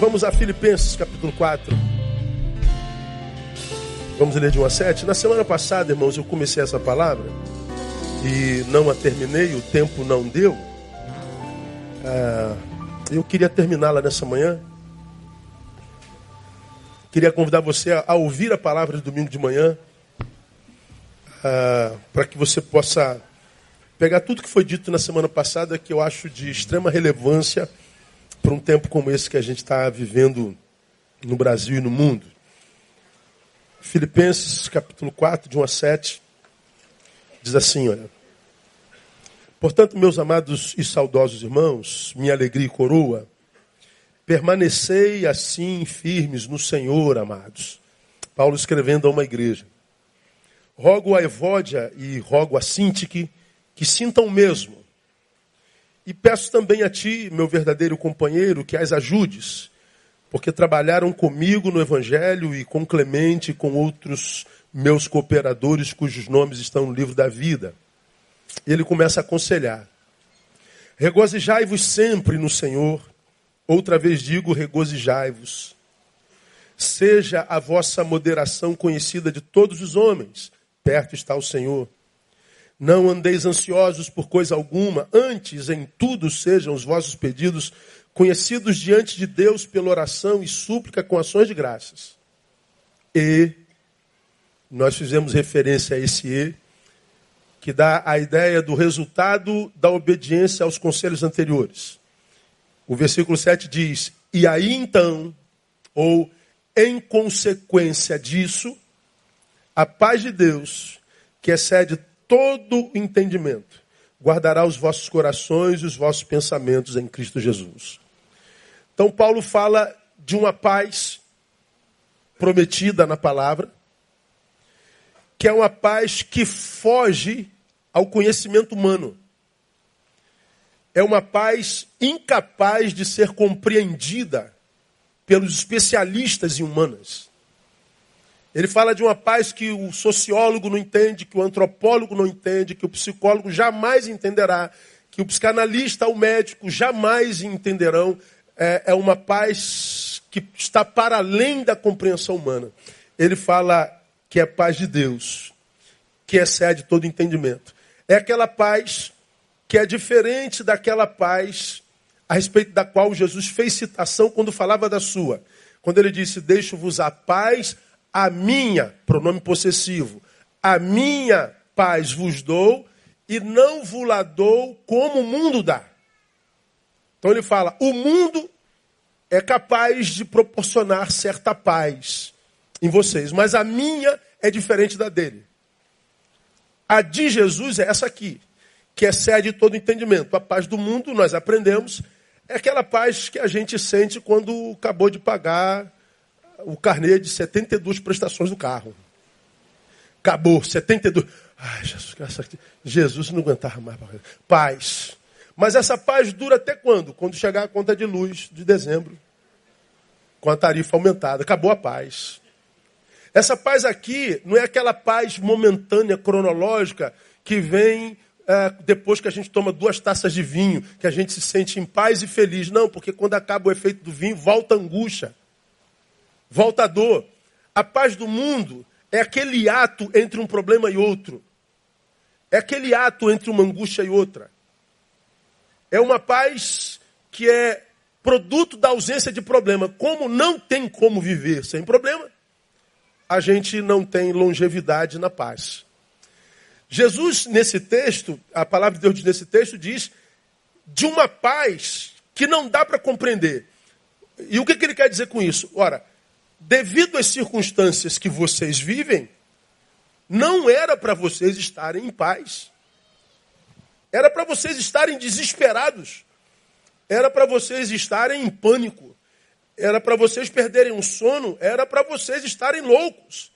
Vamos a Filipenses capítulo 4. Vamos ler de 1 a 7. Na semana passada, irmãos, eu comecei essa palavra e não a terminei, o tempo não deu. Ah, eu queria terminá-la nessa manhã. Queria convidar você a, ouvir a palavra de domingo de manhã, ah, para que você possa pegar tudo que foi dito na semana passada, que eu acho de extrema relevância para um tempo como esse que a gente está vivendo no Brasil e no mundo. Filipenses capítulo 4, de 1 a 7, diz assim, olha. Portanto, meus amados e saudosos irmãos, minha alegria e coroa, permanecei assim firmes no Senhor, amados. Paulo escrevendo a uma igreja. Rogo a Evódia e rogo a Sintique que sintam o mesmo. E peço também a ti, meu verdadeiro companheiro, que as ajudes, porque trabalharam comigo no Evangelho e com Clemente e com outros meus cooperadores cujos nomes estão no livro da vida. E ele começa a aconselhar: Regozijai-vos sempre no Senhor. Outra vez digo: regozijai-vos. Seja a vossa moderação conhecida de todos os homens. Perto está o Senhor. Não andeis ansiosos por coisa alguma, antes em tudo sejam os vossos pedidos conhecidos diante de Deus pela oração e súplica com ações de graças. E nós fizemos referência a esse e, que dá a ideia do resultado da obediência aos conselhos anteriores. O versículo 7 diz: E aí então, ou em consequência disso, a paz de Deus, que excede todo entendimento, guardará os vossos corações e os vossos pensamentos em Cristo Jesus. Então, Paulo fala de uma paz prometida na palavra, que é uma paz que foge ao conhecimento humano. É uma paz incapaz de ser compreendida pelos especialistas em humanas. Ele fala de uma paz que o sociólogo não entende, que o antropólogo não entende, que o psicólogo jamais entenderá, que o psicanalista, o médico jamais entenderão. É, é uma paz que está para além da compreensão humana. Ele fala que é paz de Deus, que excede todo entendimento. É aquela paz que é diferente daquela paz a respeito da qual Jesus fez citação quando falava da sua. Quando ele disse: Deixo-vos a paz a minha, pronome possessivo, a minha paz vos dou e não vos la dou como o mundo dá. Então ele fala: o mundo é capaz de proporcionar certa paz em vocês, mas a minha é diferente da dele. A de Jesus é essa aqui, que excede todo entendimento. A paz do mundo, nós aprendemos, é aquela paz que a gente sente quando acabou de pagar o carnê de 72 prestações do carro. Acabou, 72. Ai, Jesus, Jesus não aguentava mais. Paz. Mas essa paz dura até quando? Quando chegar a conta de luz de dezembro. Com a tarifa aumentada. Acabou a paz. Essa paz aqui não é aquela paz momentânea, cronológica, que vem é, depois que a gente toma duas taças de vinho, que a gente se sente em paz e feliz. Não, porque quando acaba o efeito do vinho, volta a angústia volta a dor. A paz do mundo é aquele ato entre um problema e outro. É aquele ato entre uma angústia e outra. É uma paz que é produto da ausência de problema. Como não tem como viver sem problema, a gente não tem longevidade na paz. Jesus, nesse texto, a palavra de Deus nesse texto diz de uma paz que não dá para compreender. E o que, que ele quer dizer com isso? Ora, devido às circunstâncias que vocês vivem, não era para vocês estarem em paz. Era para vocês estarem desesperados. Era para vocês estarem em pânico. Era para vocês perderem o sono. Era para vocês estarem loucos.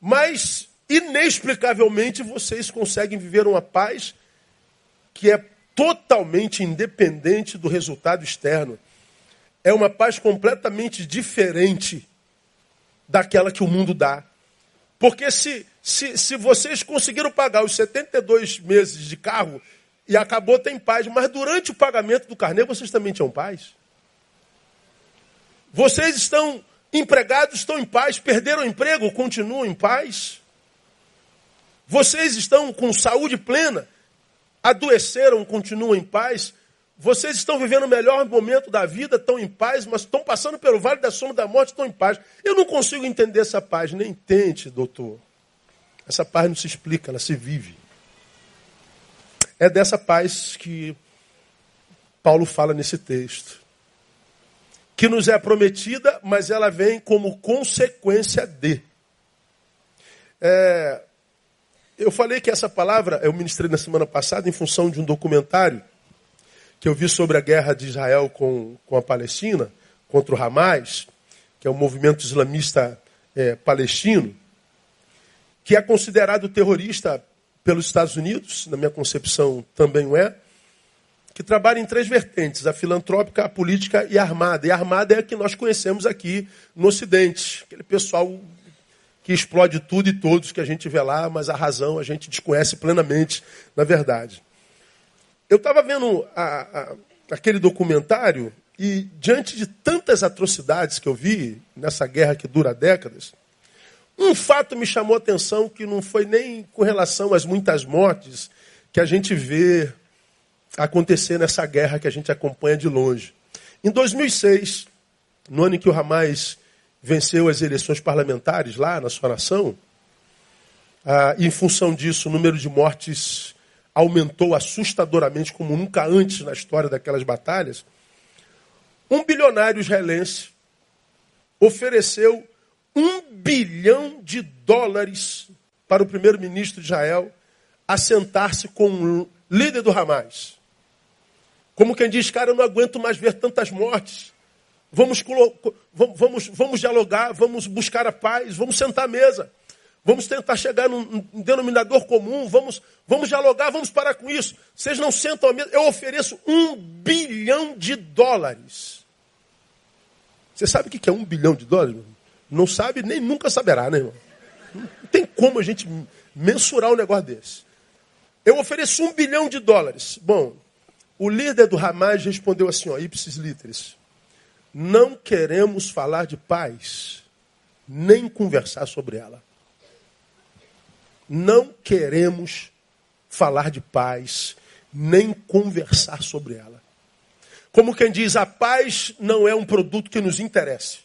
Mas, inexplicavelmente, vocês conseguem viver uma paz que é totalmente independente do resultado externo. É uma paz completamente diferente daquela que o mundo dá. Porque se, se, se vocês conseguiram pagar os 72 meses de carro e acabou, tem paz, mas durante o pagamento do carnê vocês também tinham paz? Vocês estão empregados, estão em paz, perderam o emprego, continuam em paz. Vocês estão com saúde plena, adoeceram, continuam em paz. Vocês estão vivendo o melhor momento da vida, estão em paz, mas estão passando pelo vale da sombra da morte, estão em paz. Eu não consigo entender essa paz, nem tente, doutor. Essa paz não se explica, ela se vive. É dessa paz que Paulo fala nesse texto. Que nos é prometida, mas ela vem como consequência de. É, eu falei que essa palavra eu ministrei na semana passada em função de um documentário que eu vi sobre a guerra de Israel com, com a Palestina, contra o Hamas, que é o um movimento islamista é, palestino, que é considerado terrorista pelos Estados Unidos, na minha concepção também o é, que trabalha em três vertentes: a filantrópica, a política e a armada. E a armada é a que nós conhecemos aqui no Ocidente, aquele pessoal que explode tudo e todos que a gente vê lá, mas a razão a gente desconhece plenamente, na verdade. Eu estava vendo a, a, aquele documentário e, diante de tantas atrocidades que eu vi nessa guerra que dura décadas, um fato me chamou a atenção que não foi nem com relação às muitas mortes que a gente vê acontecer nessa guerra que a gente acompanha de longe. Em 2006, no ano em que o Hamas venceu as eleições parlamentares lá na sua nação, ah, em função disso, o número de mortes aumentou assustadoramente como nunca antes na história daquelas batalhas, um bilionário israelense ofereceu um bilhão de dólares para o primeiro-ministro de Israel assentar-se com o líder do Hamas. Como quem diz, cara, eu não aguento mais ver tantas mortes. Vamos, vamos, vamos dialogar, vamos buscar a paz, vamos sentar à mesa. Vamos tentar chegar num, denominador comum, vamos, vamos dialogar, vamos parar com isso. Vocês não sentam à mesa. Eu ofereço um bilhão de dólares. Você sabe o que é um bilhão de dólares? Não sabe, nem nunca saberá, né, irmão? Não tem como a gente mensurar um negócio desse. Eu ofereço um bilhão de dólares. Bom, o líder do Hamas respondeu assim, ó, ipsis literis. Não queremos falar de paz, nem conversar sobre ela não queremos falar de paz, nem conversar sobre ela. Como quem diz, a paz não é um produto que nos interesse.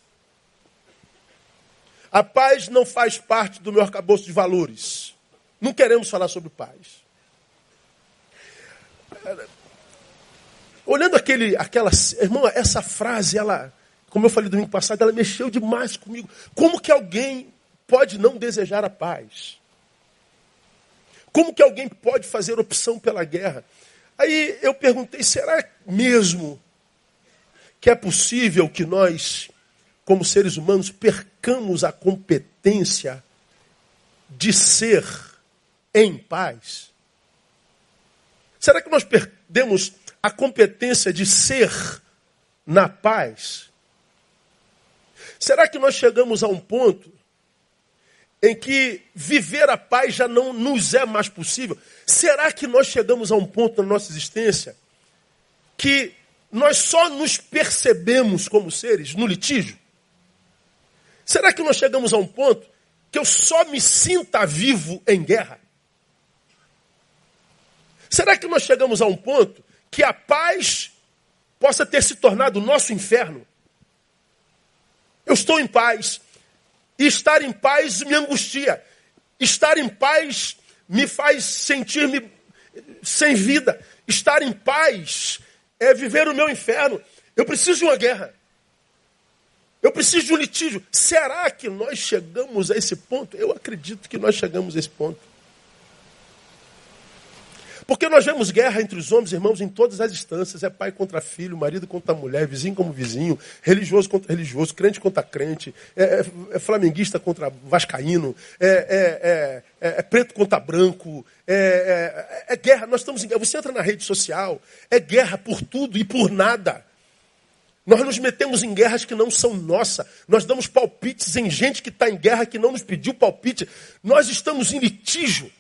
A paz não faz parte do meu arcabouço de valores. Não queremos falar sobre paz. Olhando aquele, aquela, irmão, essa frase, ela, como eu falei domingo passado, ela mexeu demais comigo. Como que alguém pode não desejar a paz? Como que alguém pode fazer opção pela guerra? Aí eu perguntei: será mesmo que é possível que nós, como seres humanos, percamos a competência de ser em paz? Será que nós perdemos a competência de ser na paz? Será que nós chegamos a um ponto em que viver a paz já não nos é mais possível? Será que nós chegamos a um ponto na nossa existência que nós só nos percebemos como seres no litígio? Será que nós chegamos a um ponto que eu só me sinta vivo em guerra? Será que nós chegamos a um ponto que a paz possa ter se tornado o nosso inferno? Eu estou em paz, e estar em paz me angustia. Estar em paz me faz sentir-me sem vida. Estar em paz é viver o meu inferno. Eu preciso de uma guerra. Eu preciso de um litígio. Será que nós chegamos a esse ponto? Eu acredito que nós chegamos a esse ponto. Porque nós vemos guerra entre os homens, irmãos, em todas as instâncias. É pai contra filho, marido contra mulher, vizinho como vizinho, religioso contra religioso, crente contra crente, é, é, é flamenguista contra vascaíno, é, é, é, é preto contra branco, é, guerra. Nós estamos em guerra. Você entra na rede social, é guerra por tudo e por nada. Nós nos metemos em guerras que não são nossas. Nós damos palpites em gente que está em guerra que não nos pediu palpite. Nós estamos em litígio.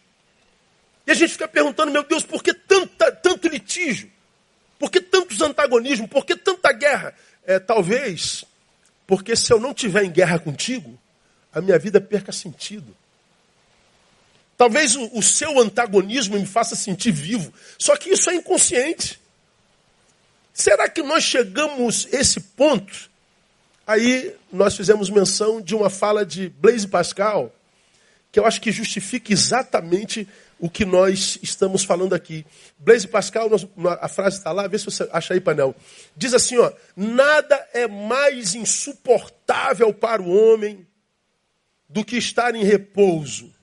E a gente fica perguntando, meu Deus, por que tanta, tanto litígio? Por que tantos antagonismos? Por que tanta guerra? É, talvez Porque se eu não tiver em guerra contigo, a minha vida perca sentido. Talvez o, o, seu antagonismo me faça sentir vivo. Só que isso é inconsciente. Será que nós chegamos a esse ponto? Aí nós fizemos menção de uma fala de Blaise Pascal, que eu acho que justifica exatamente o que nós estamos falando aqui. Blaise Pascal, a frase está lá, vê se você acha aí, painel. Diz assim, ó, nada é mais insuportável para o homem do que estar em repouso,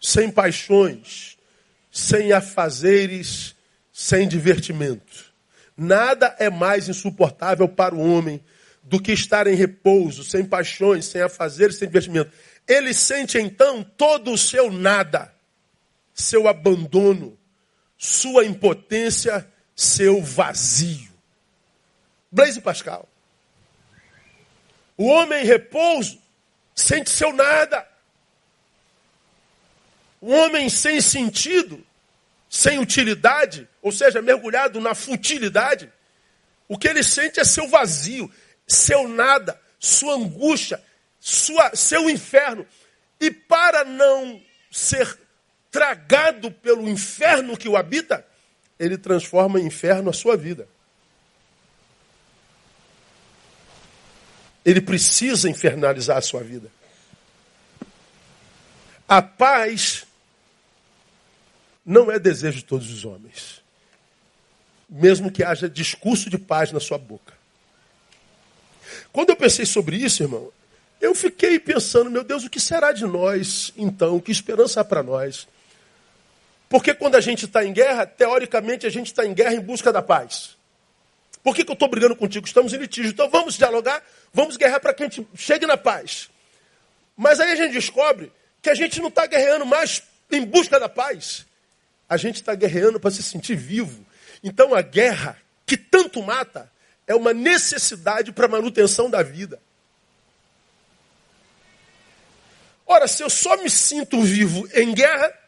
sem paixões, sem afazeres, sem divertimento. Nada é mais insuportável para o homem do que estar em repouso, sem paixões, sem afazeres, sem divertimento. Ele sente então todo o seu nada seu abandono, sua impotência, seu vazio. Blaise Pascal. O homem em repouso sente seu nada. O homem sem sentido, sem utilidade, ou seja, mergulhado na futilidade, o que ele sente é seu vazio, seu nada, sua angústia, sua, seu inferno. E para não ser tragado pelo inferno que o habita, ele transforma em inferno a sua vida. Ele precisa infernalizar a sua vida. A paz não é desejo de todos os homens. Mesmo que haja discurso de paz na sua boca. Quando eu pensei sobre isso, irmão, eu fiquei pensando, meu Deus, o que será de nós então? Que esperança há para nós? Porque quando a gente está em guerra, teoricamente a gente está em guerra em busca da paz. Por que, que eu estou brigando contigo? Estamos em litígio. Então vamos dialogar, vamos guerrear para que a gente chegue na paz. Mas aí a gente descobre que a gente não está guerreando mais em busca da paz. A gente está guerreando para se sentir vivo. Então a guerra, que tanto mata, é uma necessidade para a manutenção da vida. Ora, se eu só me sinto vivo em guerra,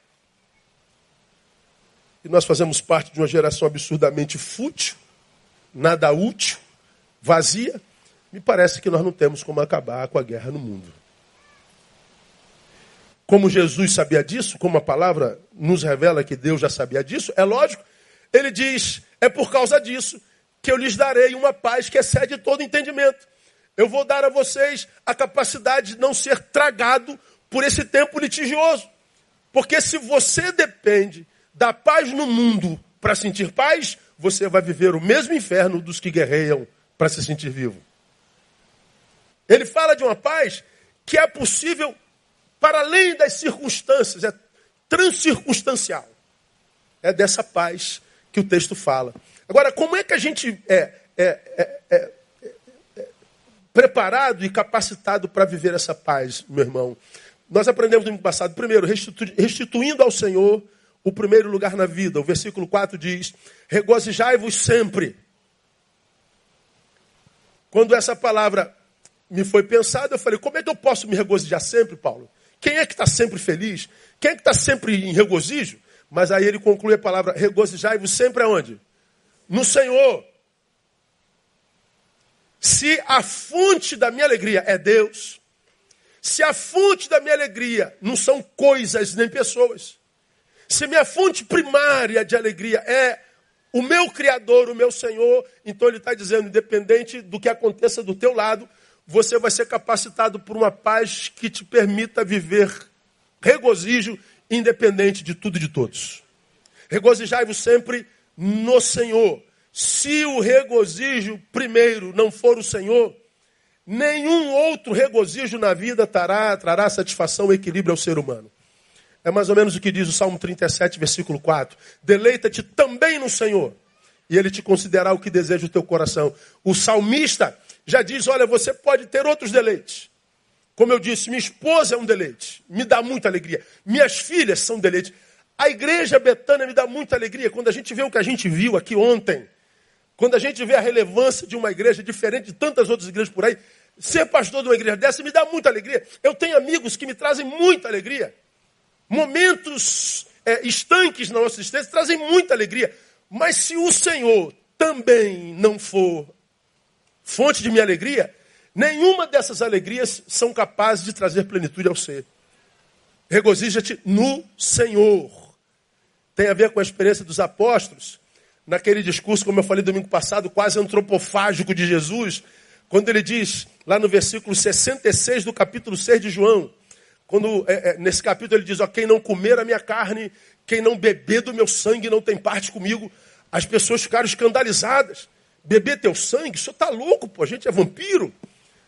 e nós fazemos parte de uma geração absurdamente fútil, nada útil, vazia. Me parece que nós não temos como acabar com a guerra no mundo. Como Jesus sabia disso, como a palavra nos revela que Deus já sabia disso, é lógico, ele diz: é por causa disso que eu lhes darei uma paz que excede todo entendimento. Eu vou dar a vocês a capacidade de não ser tragado por esse tempo litigioso. Porque se você depende da paz no mundo para sentir paz, você vai viver o mesmo inferno dos que guerreiam para se sentir vivo. Ele fala de uma paz que é possível para além das circunstâncias, é transcircunstancial. É dessa paz que o texto fala. Agora, como é que a gente é, é, é, é, é preparado e capacitado para viver essa paz, meu irmão? Nós aprendemos no ano passado, primeiro, restituindo ao Senhor o primeiro lugar na vida. O versículo 4 diz: Regozijai-vos sempre. Quando essa palavra me foi pensada, eu falei: como é que eu posso me regozijar sempre, Paulo? Quem é que está sempre feliz? Quem é que está sempre em regozijo? Mas aí ele conclui a palavra: regozijai-vos sempre aonde? No Senhor. Se a fonte da minha alegria é Deus, se a fonte da minha alegria não são coisas nem pessoas, se minha fonte primária de alegria é o meu Criador, o meu Senhor, então ele está dizendo, independente do que aconteça do teu lado, você vai ser capacitado por uma paz que te permita viver regozijo, independente de tudo e de todos. Regozijai-vos sempre no Senhor. Se o regozijo primeiro não for o Senhor, nenhum outro regozijo na vida trará, trará satisfação e equilíbrio ao ser humano. É mais ou menos o que diz o Salmo 37, versículo 4. Deleita-te também no Senhor, e Ele te considerará o que deseja o teu coração. O salmista já diz: Olha, você pode ter outros deleites. Como eu disse, minha esposa é um deleite, me dá muita alegria. Minhas filhas são deleites. A igreja Betânia me dá muita alegria. Quando a gente vê o que a gente viu aqui ontem, quando a gente vê a relevância de uma igreja diferente de tantas outras igrejas por aí, ser pastor de uma igreja dessa me dá muita alegria. Eu tenho amigos que me trazem muita alegria. Momentos é, estanques na nossa existência trazem muita alegria. Mas se o Senhor também não for fonte de minha alegria, Nenhuma dessas alegrias são capazes de trazer plenitude ao ser. Regozija-te no Senhor. Tem a ver com a experiência dos apóstolos, naquele discurso, como eu falei domingo passado, quase antropofágico de Jesus, quando ele diz, lá no versículo 66 do capítulo 6 de João, quando é, é, nesse capítulo ele diz: ó, quem não comer a minha carne, quem não beber do meu sangue não tem parte comigo. As pessoas ficaram escandalizadas. Beber teu sangue? O senhor está louco, pô, a gente é vampiro.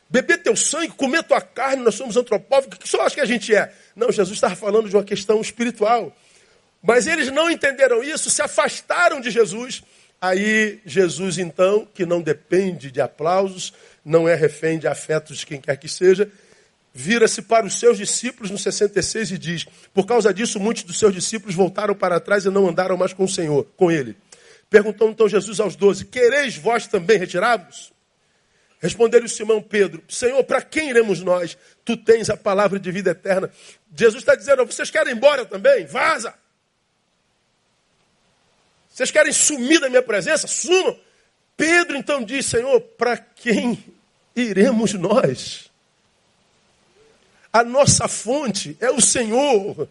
Beber teu sangue, comer tua carne, nós somos antropófagos. O que senhor acha que a gente é? Não, Jesus estava falando de uma questão espiritual. Mas eles não entenderam isso, se afastaram de Jesus. Aí Jesus, então, que não depende de aplausos, não é refém de afetos de quem quer que seja, vira-se para os seus discípulos no 66 e diz: Por causa disso, muitos dos seus discípulos voltaram para trás e não andaram mais com o Senhor, com ele. Perguntou então Jesus aos doze: Quereis vós também retirá-vos? Respondeu-lhe Simão Pedro: Senhor, para quem iremos nós? Tu tens a palavra de vida eterna. Jesus está dizendo: Vocês querem ir embora também? Vaza! Vocês querem sumir da minha presença? Sumam! Pedro então diz: Senhor, para quem iremos nós? A nossa fonte é o Senhor.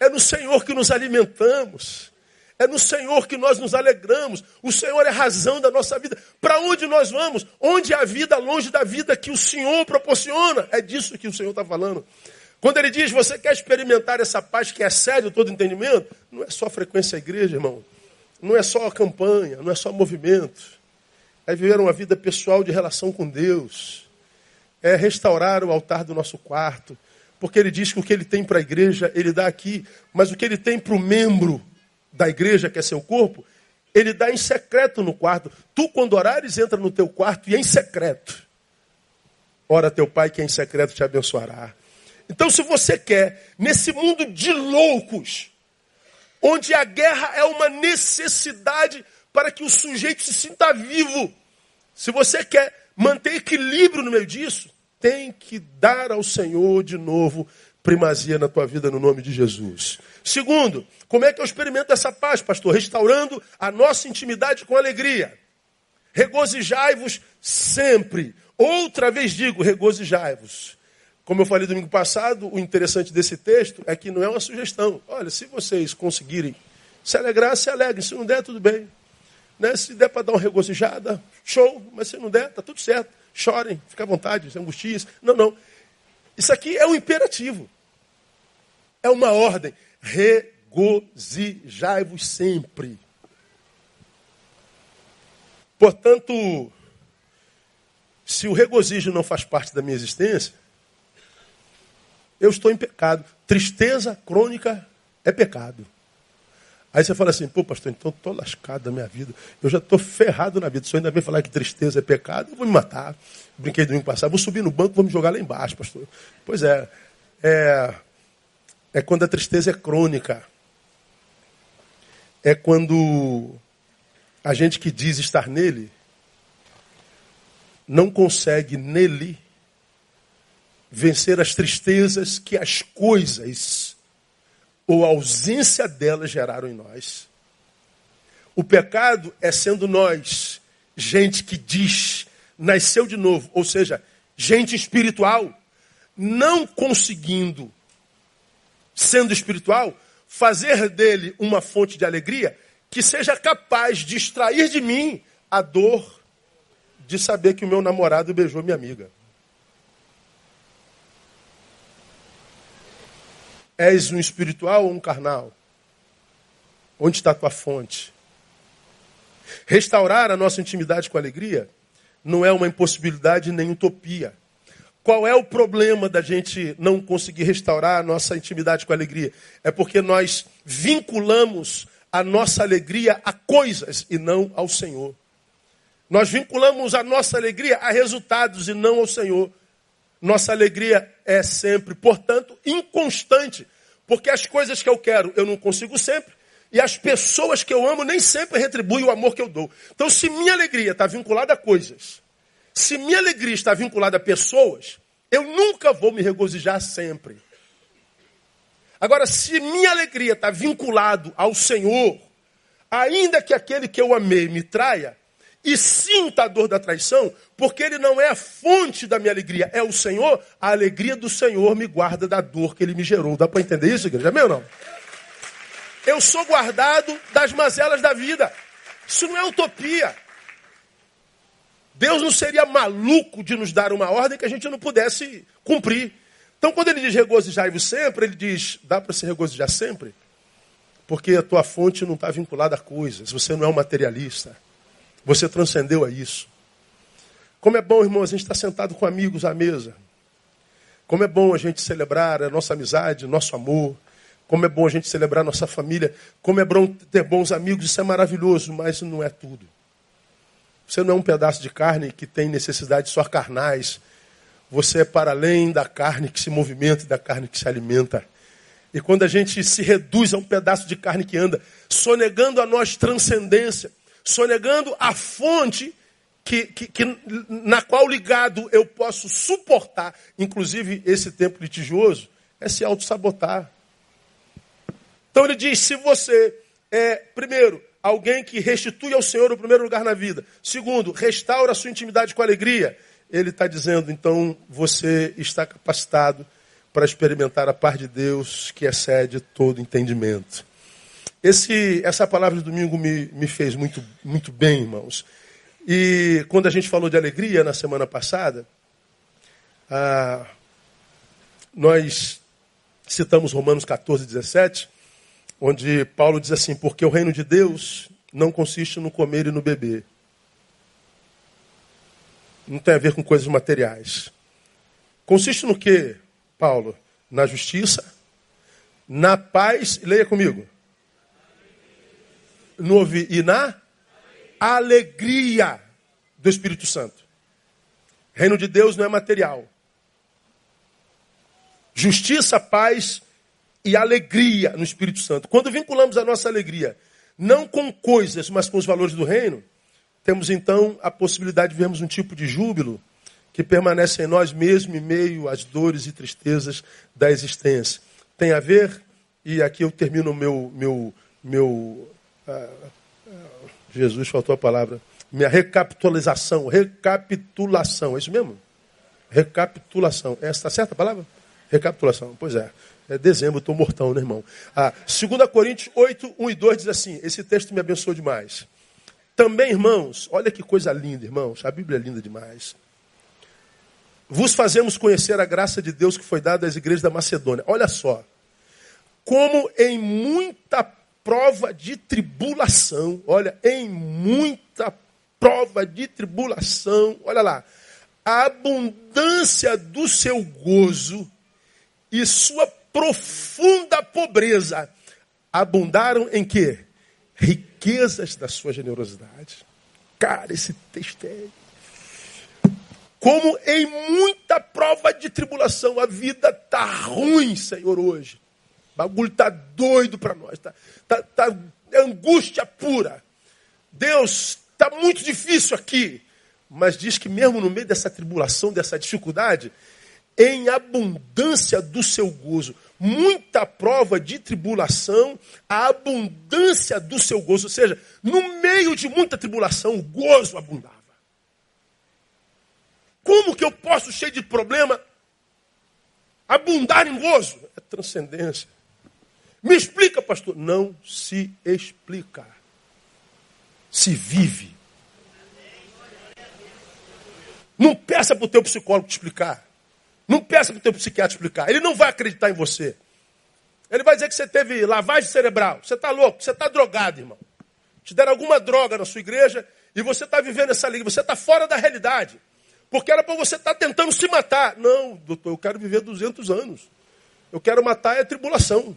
É no Senhor que nos alimentamos. É no Senhor que nós nos alegramos. O Senhor é a razão da nossa vida. Para onde nós vamos? Onde há vida longe da vida que o Senhor proporciona? É disso que o Senhor está falando. Quando ele diz, você quer experimentar essa paz que excede todo entendimento? Não é só frequência à igreja, irmão. Não é só a campanha, não é só movimento. É viver uma vida pessoal de relação com Deus é restaurar o altar do nosso quarto. Porque ele diz que o que ele tem para a igreja, ele dá aqui, mas o que ele tem para o membro da igreja, que é seu corpo, ele dá em secreto no quarto. Tu, quando orares, entra no teu quarto e é em secreto. Ora, teu pai que é em secreto te abençoará. Então, se você quer, nesse mundo de loucos, onde a guerra é uma necessidade para que o sujeito se sinta vivo, se você quer manter equilíbrio no meio disso, tem que dar ao Senhor de novo primazia na tua vida no nome de Jesus. Segundo, como é que eu experimento essa paz, pastor? Restaurando a nossa intimidade com alegria. Regozijai-vos sempre. Outra vez digo, regozijai-vos. Como eu falei domingo passado, o interessante desse texto é que não é uma sugestão. Olha, se vocês conseguirem se alegrar, se alegrem. Se não der, tudo bem. Né? Se der para dar uma regozijada, show. Mas se não der, está tudo certo chorem, fique à vontade, se angustiem. Não, não. Isso aqui é um imperativo. É uma ordem. Regozijai-vos sempre. Portanto, se o regozijo não faz parte da minha existência, eu estou em pecado. Tristeza crônica é pecado. Aí você fala assim, pô, pastor, então estou lascado da minha vida. Eu já estou ferrado na vida. O senhor ainda vem falar que tristeza é pecado, eu vou me matar. Brinquei domingo passado, vou subir no banco, vou me jogar lá embaixo, pastor. Pois é, é, é quando a tristeza é crônica. É quando a gente que diz estar nele não consegue nele vencer as tristezas que as coisas ou a ausência dela geraram em nós. O pecado é sendo nós, gente que diz, nasceu de novo, ou seja, gente espiritual, não conseguindo, sendo espiritual, fazer dele uma fonte de alegria que seja capaz de extrair de mim a dor de saber que o meu namorado beijou minha amiga. És um espiritual ou um carnal? Onde está a tua fonte? Restaurar a nossa intimidade com alegria não é uma impossibilidade nem utopia. Qual é o problema da gente não conseguir restaurar a nossa intimidade com alegria? É porque nós vinculamos a nossa alegria a coisas e não ao Senhor. Nós vinculamos a nossa alegria a resultados e não ao Senhor. Nossa alegria é sempre, portanto, inconstante. Porque as coisas que eu quero eu não consigo sempre. E as pessoas que eu amo nem sempre retribuem o amor que eu dou. Então, se minha alegria está vinculada a coisas, se minha alegria está vinculada a pessoas, eu nunca vou me regozijar sempre. Agora, se minha alegria está vinculada ao Senhor, ainda que aquele que eu amei me traia, e sinta a dor da traição, porque ele não é a fonte da minha alegria, é o Senhor, a alegria do Senhor me guarda da dor que ele me gerou. Dá para entender isso, igreja? Meu ou não? Eu sou guardado das mazelas da vida. Isso não é utopia. Deus não seria maluco de nos dar uma ordem que a gente não pudesse cumprir. Então, quando ele diz regozijai-vos sempre, ele diz: dá para se regozijar sempre? Porque a tua fonte não está vinculada a coisas, você não é um materialista. Você transcendeu a isso. Como é bom, irmão, a gente estar sentado com amigos à mesa. Como é bom a gente celebrar a nossa amizade, nosso amor. Como é bom a gente celebrar a nossa família. Como é bom ter bons amigos, isso é maravilhoso, mas não é tudo. Você não é um pedaço de carne que tem necessidades só carnais. Você é para além da carne que se movimenta e da carne que se alimenta. E quando a gente se reduz a um pedaço de carne que anda, sonegando a nós transcendência, sonegando a fonte que, que, que, na qual ligado eu posso suportar, inclusive esse tempo litigioso, é se auto-sabotar. Então ele diz: se você é, primeiro, alguém que restitui ao Senhor o primeiro lugar na vida, segundo, restaura a sua intimidade com alegria, ele está dizendo, então você está capacitado para experimentar a paz de Deus que excede todo entendimento. Esse, essa palavra de domingo me, me fez muito, muito bem, irmãos. E quando a gente falou de alegria na semana passada, ah, nós citamos Romanos 14, 17, onde Paulo diz assim: Porque o reino de Deus não consiste no comer e no beber. Não tem a ver com coisas materiais. Consiste no que, Paulo? Na justiça, na paz, leia comigo, ouvir e na alegria do Espírito Santo. Reino de Deus não é material. Justiça, paz e alegria no Espírito Santo. Quando vinculamos a nossa alegria não com coisas, mas com os valores do reino, temos então a possibilidade de vermos um tipo de júbilo que permanece em nós mesmo em meio às dores e tristezas da existência. Tem a ver, e aqui eu termino meu, meu, meu Jesus faltou a palavra. Minha recapitulação. Recapitulação. É isso mesmo? Recapitulação. Essa está certa a palavra? Recapitulação. Pois é. É dezembro, estou mortão, né, irmão? Ah, 2 Coríntios 8, 1 e 2 diz assim: esse texto me abençoou demais. Também, irmãos, olha que coisa linda, irmãos. A Bíblia é linda demais. Vos fazemos conhecer a graça de Deus que foi dada às igrejas da Macedônia. Olha só. Como em muita prova de tribulação, olha, em muita prova de tribulação, olha lá, a abundância do seu gozo e sua profunda pobreza abundaram em quê? Riquezas da sua generosidade. Cara, esse texto é. Como em muita prova de tribulação, a vida está ruim, Senhor, hoje. O bagulho está doido para nós. Está tá, tá angústia pura. Deus, está muito difícil aqui. Mas diz que mesmo no meio dessa tribulação, dessa dificuldade, em abundância do seu gozo, muita prova de tribulação, a abundância do seu gozo. Ou seja, no meio de muita tribulação, o gozo abundava. Como que eu posso, cheio de problema, abundar em gozo? É transcendência. Me explica, pastor. Não se explica. Se vive. Não peça para o teu psicólogo te explicar. Não peça para o teu psiquiatra explicar. Ele não vai acreditar em você. Ele vai dizer que você teve lavagem cerebral. Você está louco, você está drogado, irmão. Te deram alguma droga na sua igreja e você está vivendo essa liga. Você está fora da realidade. Porque era para você estar tá tentando se matar. Não, doutor, eu quero viver 200 anos. Eu quero matar a tribulação.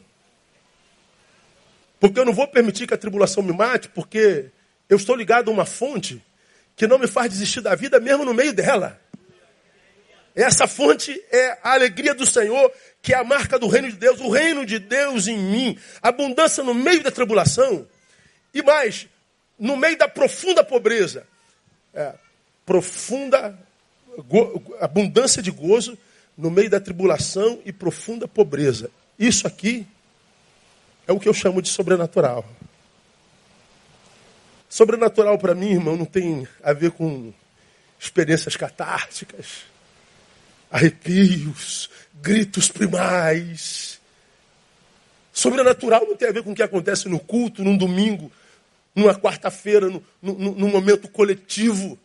Porque eu não vou permitir que a tribulação me mate, porque eu estou ligado a uma fonte que não me faz desistir da vida, mesmo no meio dela. Essa fonte é a alegria do Senhor, que é a marca do reino de Deus, o reino de Deus em mim, abundância no meio da tribulação, e mais, no meio da profunda pobreza, é, profunda go, abundância de gozo no meio da tribulação e profunda pobreza. Isso aqui é o que eu chamo de sobrenatural. Sobrenatural para mim, irmão, não tem a ver com experiências catárticas, arrepios, gritos primais. Sobrenatural não tem a ver com o que acontece no culto, num domingo, numa quarta-feira, num, momento coletivo.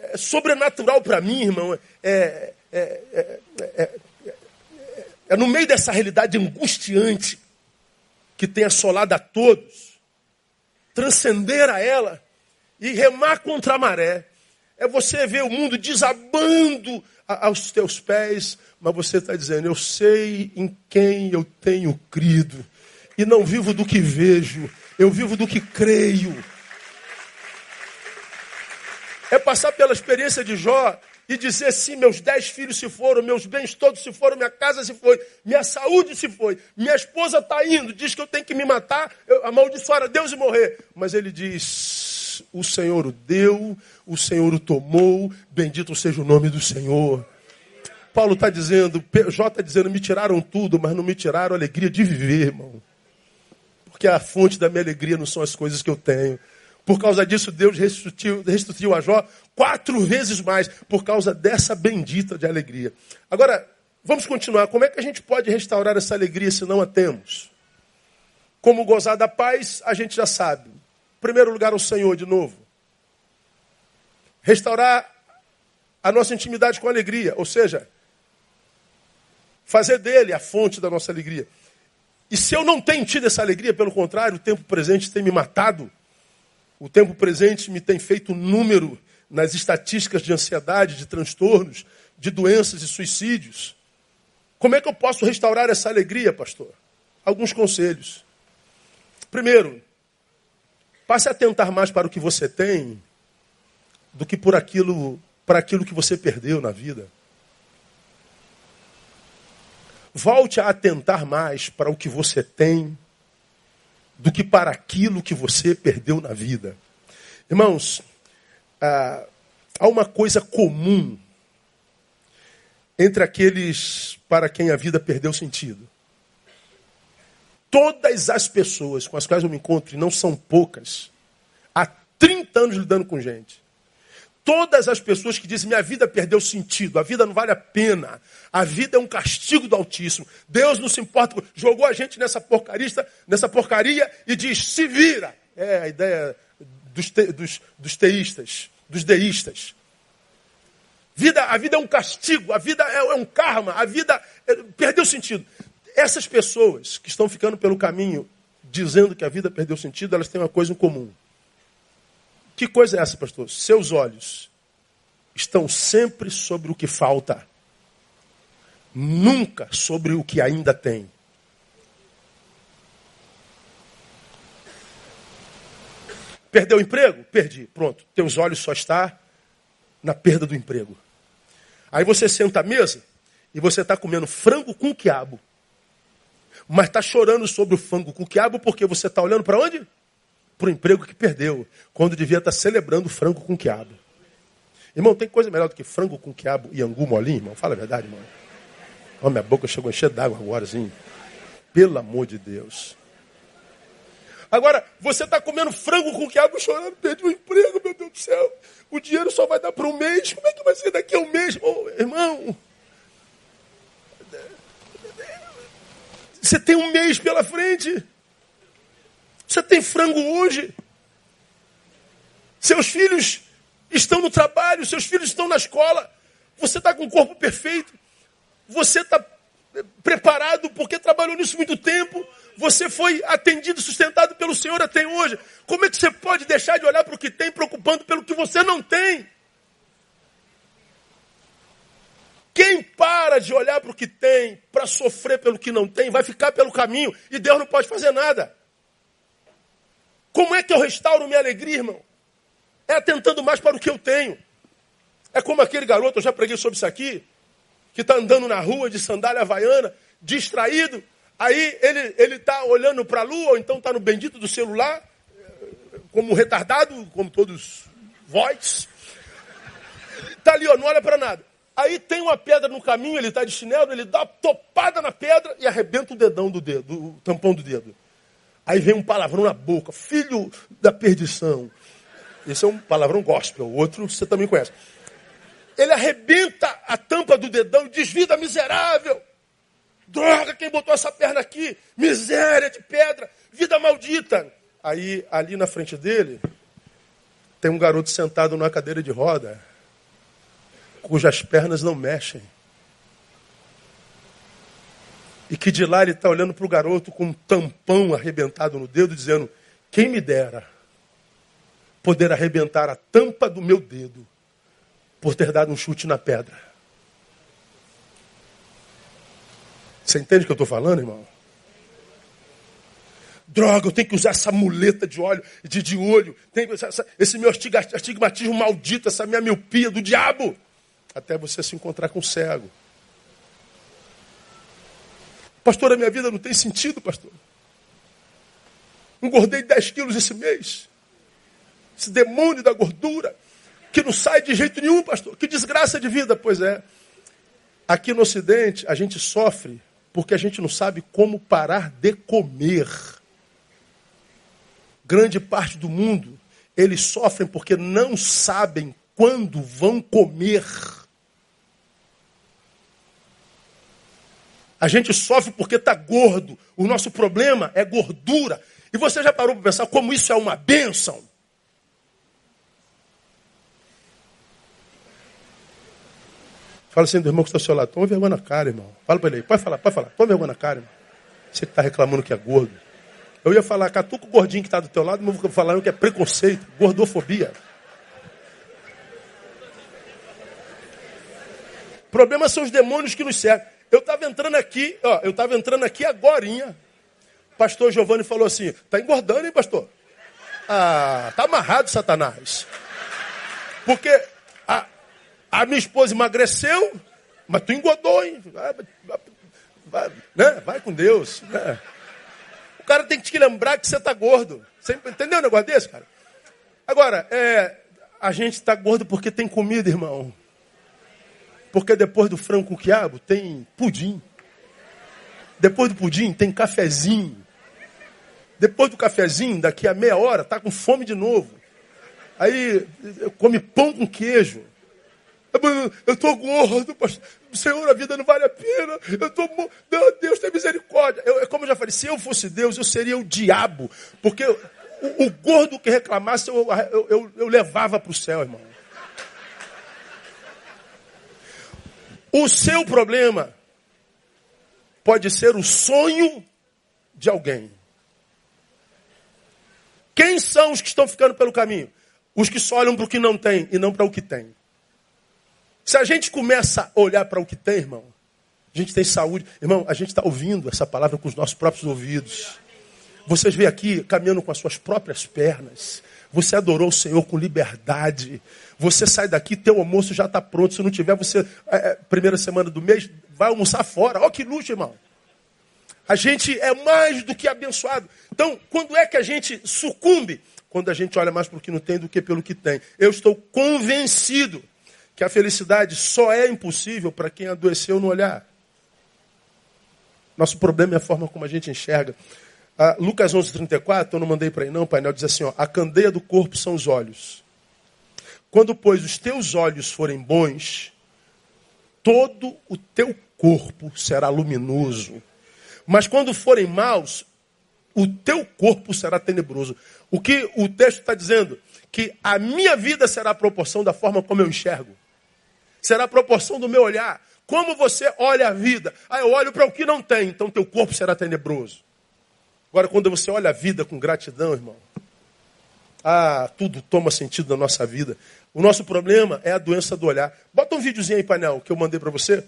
É sobrenatural para mim, irmão, é, é, é, é, no meio dessa realidade angustiante que tem assolado a todos, transcender a ela e remar contra a maré. É você ver o mundo desabando aos teus pés, mas você está dizendo: Eu sei em quem eu tenho crido, e não vivo do que vejo, eu vivo do que creio. É passar pela experiência de Jó e dizer sim, meus dez filhos se foram, meus bens todos se foram, minha casa se foi, minha saúde se foi, minha esposa está indo, diz que eu tenho que me matar, eu amaldiçoar a Deus e morrer. Mas ele diz: o Senhor o deu, o Senhor o tomou, bendito seja o nome do Senhor. Paulo está dizendo, Jó está dizendo, me tiraram tudo, mas não me tiraram a alegria de viver, irmão. Porque a fonte da minha alegria não são as coisas que eu tenho. Por causa disso, Deus restituiu, a Jó quatro vezes mais, por causa dessa bendita de alegria. Agora, vamos continuar. Como é que a gente pode restaurar essa alegria se não a temos? Como gozar da paz, a gente já sabe. Em primeiro lugar, o Senhor, de novo. Restaurar a nossa intimidade com alegria, ou seja, fazer dele a fonte da nossa alegria. E se eu não tenho tido essa alegria, pelo contrário, o tempo presente tem me matado, o tempo presente me tem feito número nas estatísticas de ansiedade, de transtornos, de doenças e suicídios. Como é que eu posso restaurar essa alegria, pastor? Alguns conselhos. Primeiro, passe a tentar mais para o que você tem do que por aquilo, para aquilo que você perdeu na vida. Volte a atentar mais para o que você tem do que para aquilo que você perdeu na vida. Irmãos, ah, há uma coisa comum entre aqueles para quem a vida perdeu sentido. Todas as pessoas com as quais eu me encontro, e não são poucas, há 30 anos lidando com gente, todas as pessoas que dizem minha vida perdeu sentido, a vida não vale a pena, a vida é um castigo do Altíssimo. Deus não se importa, jogou a gente nessa porcaria, nessa porcaria e diz: se vira. É a ideia dos, te, dos, dos teístas, dos deístas. Vida, a vida é um castigo, a vida é, é um karma, a vida é, perdeu sentido. Essas pessoas que estão ficando pelo caminho dizendo que a vida perdeu sentido, elas têm uma coisa em comum. Que coisa é essa, pastor? Seus olhos estão sempre sobre o que falta, nunca sobre o que ainda tem. Perdeu o emprego? Perdi. Pronto. Teus olhos só estão na perda do emprego. Aí você senta à mesa e você está comendo frango com quiabo. Mas está chorando sobre o frango com quiabo porque você está olhando para onde? Para o emprego que perdeu, quando devia estar celebrando frango com quiabo. Irmão, tem coisa melhor do que frango com quiabo e angu molinho, irmão? Fala a verdade, irmão. Oh, minha boca chegou a encher d'água agora, assim. Pelo amor de Deus. Agora, você está comendo frango com quiabo chorando, perdi o emprego, meu Deus do céu. O dinheiro só vai dar para um mês. Como é que vai ser daqui a um mês? Oh, irmão, você tem um mês pela frente. Você tem frango hoje. Seus filhos estão no trabalho, seus filhos estão na escola. Você está com o corpo perfeito. Você está preparado porque trabalhou nisso muito tempo. Você foi atendido, sustentado pelo Senhor até hoje. Como é que você pode deixar de olhar para o que tem, preocupando pelo que você não tem? Quem para de olhar para o que tem, para sofrer pelo que não tem, vai ficar pelo caminho e Deus não pode fazer nada. Como é que eu restauro minha alegria, irmão? É atentando mais para o que eu tenho. É como aquele garoto, eu já preguei sobre isso aqui, que está andando na rua de sandália havaiana, distraído. Aí ele está olhando para a lua, ou então está no bendito do celular, como um retardado, como todos vós. Está ali, ó, não olha para nada. Aí tem uma pedra no caminho, ele está de chinelo, ele dá uma topada na pedra e arrebenta o dedão do dedo, o tampão do dedo. Aí vem um palavrão na boca, filho da perdição. Esse é um palavrão gospel, o outro você também conhece. Ele arrebenta a tampa do dedão e diz: Vida miserável. Droga, quem botou essa perna aqui? Miséria de pedra, vida maldita. Aí, ali na frente dele, tem um garoto sentado numa cadeira de roda, cujas pernas não mexem. E que de lá ele está olhando para o garoto com um tampão arrebentado no dedo, dizendo: Quem me dera poder arrebentar a tampa do meu dedo por ter dado um chute na pedra. Você entende o que eu estou falando, irmão? Droga, eu tenho que usar essa muleta de óleo, de, de olho, tem, esse meu astigmatismo maldito, essa minha miopia do diabo, até você se encontrar com o cego. Pastor, a minha vida não tem sentido, pastor. Engordei 10 quilos esse mês. Esse demônio da gordura que não sai de jeito nenhum, pastor. Que desgraça de vida, pois é. Aqui no Ocidente, a gente sofre porque a gente não sabe como parar de comer. Grande parte do mundo, eles sofrem porque não sabem quando vão comer. A gente sofre porque está gordo. O nosso problema é gordura. E você já parou para pensar como isso é uma bênção? Fala assim do irmão que está ao seu lado. Toma vergonha na cara, irmão. Fala para ele aí. Pode falar, pode falar. Toma vergonha na cara, irmão. Você que está reclamando que é gordo. Eu ia falar, catuca o gordinho que está do teu lado, mas vou falar que é preconceito, gordofobia. O problema são os demônios que nos cercam. Eu estava entrando aqui, ó, eu estava entrando aqui agorinha. Pastor Giovanni falou assim, está engordando, hein, pastor? Ah, tá amarrado, Satanás. Porque a, a minha esposa emagreceu, mas tu engordou, hein? Vai, vai, né? vai com Deus. Né? O cara tem que te lembrar que você está gordo. Você entendeu um negócio desse, cara? Agora, é, a gente está gordo porque tem comida, irmão. Porque depois do frango com quiabo tem pudim. Depois do pudim tem cafezinho. Depois do cafezinho, daqui a meia hora, tá com fome de novo. Aí come pão com queijo. Eu estou gordo, pastor. Senhor, a vida não vale a pena. Eu. Meu Deus, tem misericórdia. Eu, como eu já falei, se eu fosse Deus, eu seria o diabo. Porque o, o gordo que reclamasse, eu, eu, eu levava para o céu, irmão. O seu problema pode ser o sonho de alguém. Quem são os que estão ficando pelo caminho? Os que só olham para o que não tem e não para o que tem. Se a gente começa a olhar para o que tem, irmão, a gente tem saúde. Irmão, a gente está ouvindo essa palavra com os nossos próprios ouvidos. Vocês veem aqui caminhando com as suas próprias pernas. Você adorou o Senhor com liberdade. Você sai daqui, teu almoço já está pronto. Se não tiver, você, é, é, primeira semana do mês, vai almoçar fora. Olha que luxo, irmão. A gente é mais do que abençoado. Então, quando é que a gente sucumbe? Quando a gente olha mais para o que não tem do que pelo que tem. Eu estou convencido que a felicidade só é impossível para quem adoeceu no olhar. Nosso problema é a forma como a gente enxerga. Ah, Lucas 11:34, eu não mandei para aí não, painel diz assim, ó, a candeia do corpo são os olhos. Quando, pois, os teus olhos forem bons, todo o teu corpo será luminoso. Mas quando forem maus, o teu corpo será tenebroso. O que o texto está dizendo? Que a minha vida será a proporção da forma como eu enxergo será a proporção do meu olhar. Como você olha a vida? Ah, eu olho para o que não tem, então teu corpo será tenebroso. Agora, quando você olha a vida com gratidão, irmão, ah, tudo toma sentido na nossa vida. O nosso problema é a doença do olhar. Bota um videozinho aí, painel, que eu mandei para você,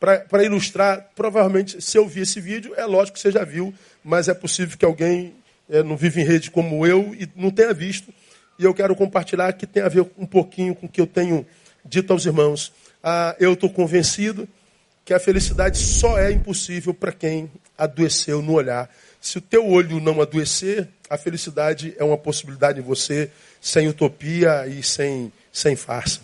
para ilustrar. Provavelmente, se eu vi esse vídeo, é lógico que você já viu, mas é possível que alguém é, não vive em rede como eu e não tenha visto. E eu quero compartilhar que tem a ver um pouquinho com o que eu tenho dito aos irmãos: ah, eu estou convencido que a felicidade só é impossível para quem adoeceu no olhar. Se o teu olho não adoecer, a felicidade é uma possibilidade em você, sem utopia e sem, sem farsa.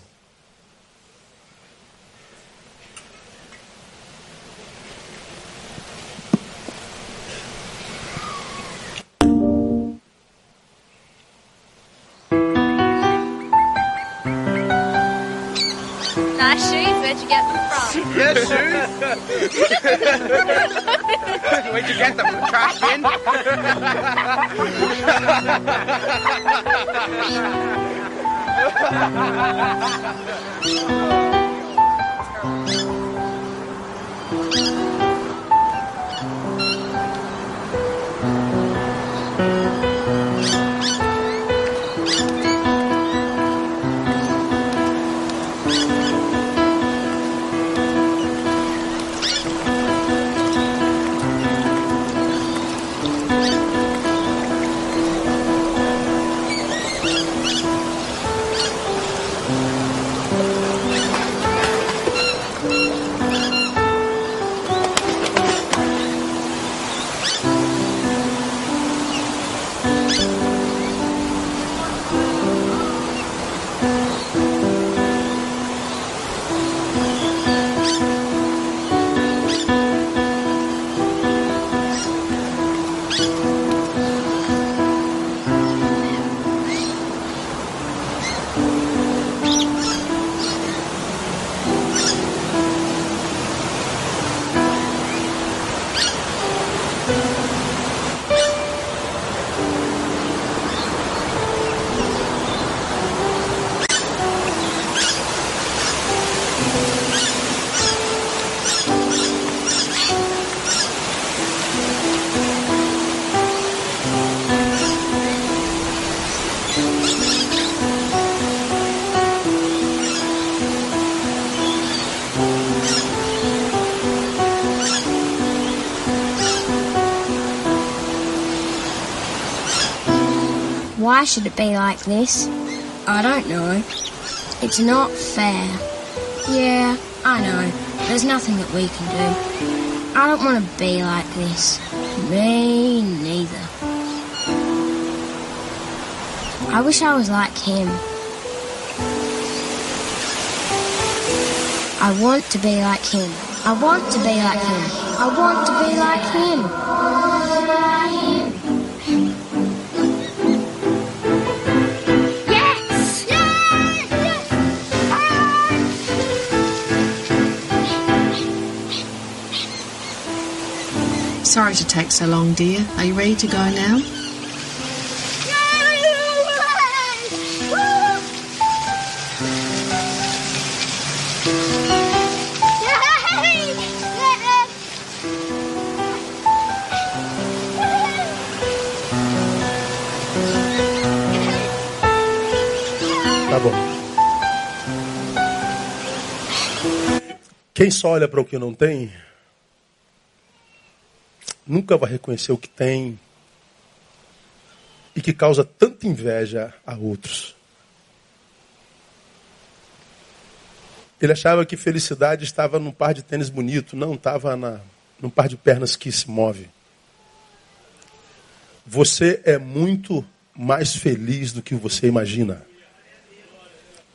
Where'd you get them from? Yes, shoes. Where'd you get them? From trash bin? Why should it be like this? I don't know. It's not fair. Yeah, I know. There's nothing that we can do. I don't want to be like this. Me neither. I wish I was like him. I want to be like him. I want to be like him. I want to be like him. Sorry to take so long, dear. Are you ready to go now? Tá. Quem só olha para o que não tem, nunca vai reconhecer o que tem e que causa tanta inveja a outros. Ele achava que felicidade estava num par de tênis bonito, não estava na, num par de pernas que se move. Você é muito mais feliz do que você imagina.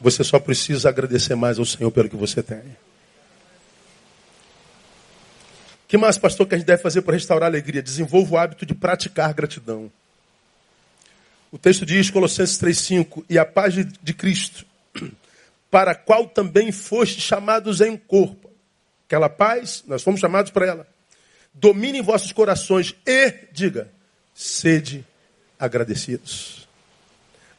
Você só precisa agradecer mais ao Senhor pelo que você tem. O que mais, pastor, que a gente deve fazer para restaurar a alegria? Desenvolva o hábito de praticar gratidão. O texto diz, Colossenses 3,5: E a paz de, Cristo, para a qual também foste chamados em corpo. Aquela paz, nós fomos chamados para ela. Domine em vossos corações e, diga, sede agradecidos.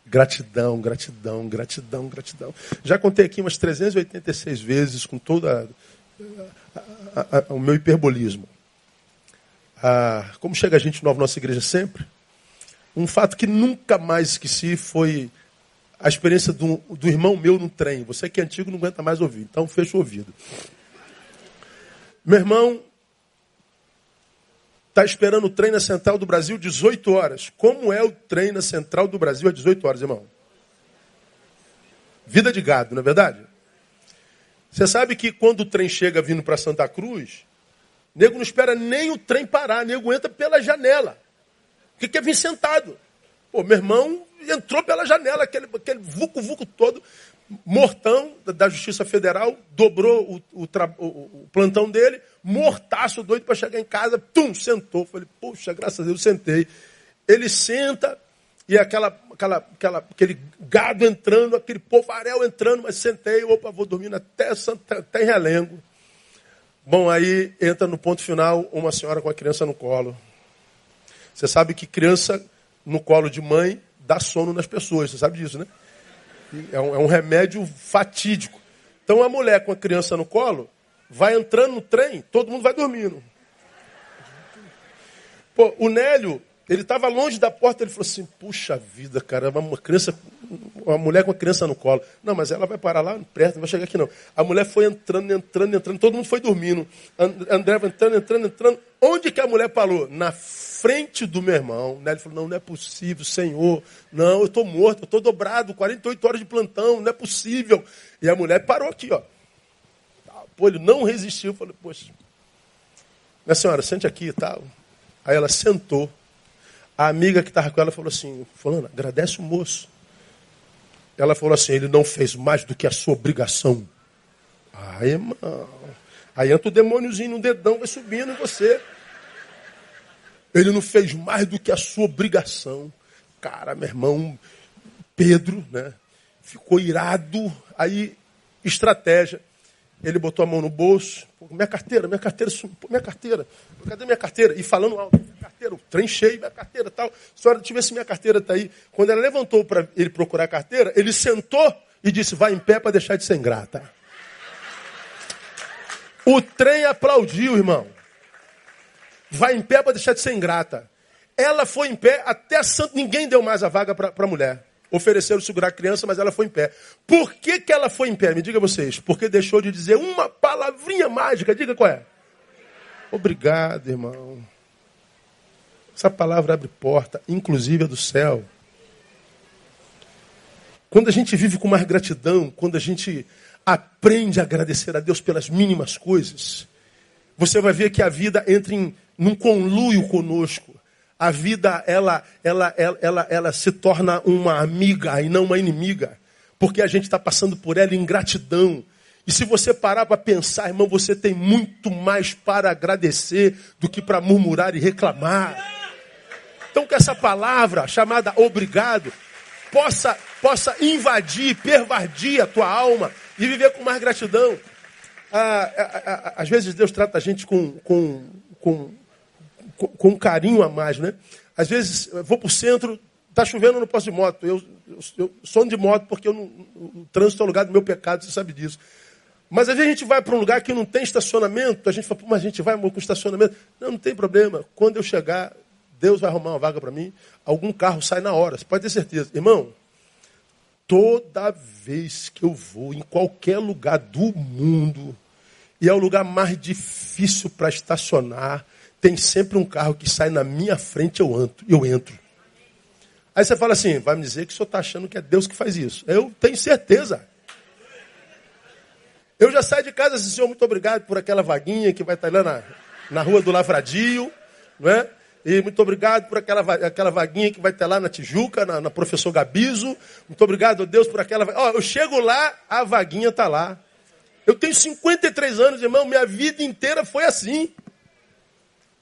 Gratidão, gratidão, gratidão, gratidão. Já contei aqui umas 386 vezes com toda a, a, o meu hiperbolismo. Ah, como chega a gente nova nossa igreja sempre, um fato que nunca mais esqueci foi a experiência do, do irmão meu no trem. Você que é antigo não aguenta mais ouvir, então fecha o ouvido. Meu irmão está esperando o trem na Central do Brasil 18 horas. Como é o trem na Central do Brasil às 18 horas, irmão? Vida de gado, não é verdade? Você sabe que quando o trem chega vindo para Santa Cruz, nego não espera nem o trem parar, nego entra pela janela. O que quer vir sentado? Pô, meu irmão entrou pela janela, aquele, aquele vucu-vucu todo, mortão da Justiça Federal, dobrou o, o, o, o plantão dele, mortaço doido para chegar em casa, tum, sentou. Falei, poxa, graças a Deus, sentei. Ele senta, e aquela, aquela, aquela, aquele gado entrando, aquele povarel entrando, mas sentei, opa, vou dormir até, até em Relengo. Bom, aí entra no ponto final uma senhora com a criança no colo. Você sabe que criança no colo de mãe dá sono nas pessoas, você sabe disso, né? É um, é um remédio fatídico. Então a mulher com a criança no colo vai entrando no trem, todo mundo vai dormindo. Pô, o Nélio ele estava longe da porta, ele falou assim: puxa vida, cara, uma criança, uma mulher com a criança no colo. Não, mas ela vai parar lá perto, não vai chegar aqui não. A mulher foi entrando, entrando, entrando, todo mundo foi dormindo. André vai entrando, entrando, entrando. Onde que a mulher parou? Na frente do meu irmão. Né? Ele falou: não, não é possível, Senhor. Não, eu estou morto, eu estou dobrado, 48 horas de plantão, não é possível. E a mulher parou aqui, ó. Pô, ele não resistiu. Falei: poxa, minha senhora, sente aqui e tal. Aí ela sentou. A amiga que estava com ela falou assim: Fulano, agradece o moço. Ela falou assim: ele não fez mais do que a sua obrigação. Ai, irmão. Aí entra o demôniozinho no dedão, vai subindo em você. Ele não fez mais do que a sua obrigação. Cara, meu irmão, Pedro, né? Ficou irado. Aí, estratégia. Ele botou a mão no bolso. Minha carteira, minha carteira, minha carteira. Cadê minha carteira? E falando alto, carteira, o trem cheio, minha carteira tal. Senhora, deixa eu ver se minha carteira está aí. Quando ela levantou para ele procurar a carteira, ele sentou e disse: vai em pé para deixar de ser ingrata. O trem aplaudiu, irmão. Vai em pé para deixar de ser ingrata. Ela foi em pé até santo, ninguém deu mais a vaga para a mulher. Ofereceram segurar a criança, mas ela foi em pé. Por que, que ela foi em pé? Me diga vocês. Porque deixou de dizer uma palavrinha mágica. Diga qual é. Obrigado, irmão. Essa palavra abre porta, inclusive a do céu. Quando a gente vive com mais gratidão, quando a gente aprende a agradecer a Deus pelas mínimas coisas, você vai ver que a vida entra em num conluio conosco a vida ela, ela, ela, ela, ela se torna uma amiga e não uma inimiga, porque a gente está passando por ela em gratidão. E se você parar para pensar, irmão, você tem muito mais para agradecer do que para murmurar e reclamar. Então que essa palavra chamada obrigado possa, possa invadir, pervadir a tua alma e viver com mais gratidão. Ah, ah, ah, às vezes Deus trata a gente com, com, com com, um carinho a mais, né? Às vezes, eu vou para o centro, está chovendo, não posso de moto. Eu, eu, eu sou de moto porque eu não, o trânsito é o lugar do meu pecado, você sabe disso. Mas às vezes a gente vai para um lugar que não tem estacionamento, a gente fala, mas a gente vai com estacionamento. Não, não tem problema. Quando eu chegar, Deus vai arrumar uma vaga para mim, algum carro sai na hora, você pode ter certeza. Irmão, toda vez que eu vou em qualquer lugar do mundo, e é o lugar mais difícil para estacionar, tem sempre um carro que sai na minha frente, eu entro. Eu entro. Aí você fala assim, vai me dizer que o senhor está achando que é Deus que faz isso. Eu tenho certeza. Eu já saio de casa assim, senhor, muito obrigado por aquela vaguinha que vai estar lá na, na rua do Lavradio, não é? E muito obrigado por aquela, aquela vaguinha que vai estar lá na Tijuca, na, na Professor Gabizo. Muito obrigado, Deus, por aquela. Ó, eu chego lá, a vaguinha está lá. Eu tenho 53 anos, irmão, minha vida inteira foi assim.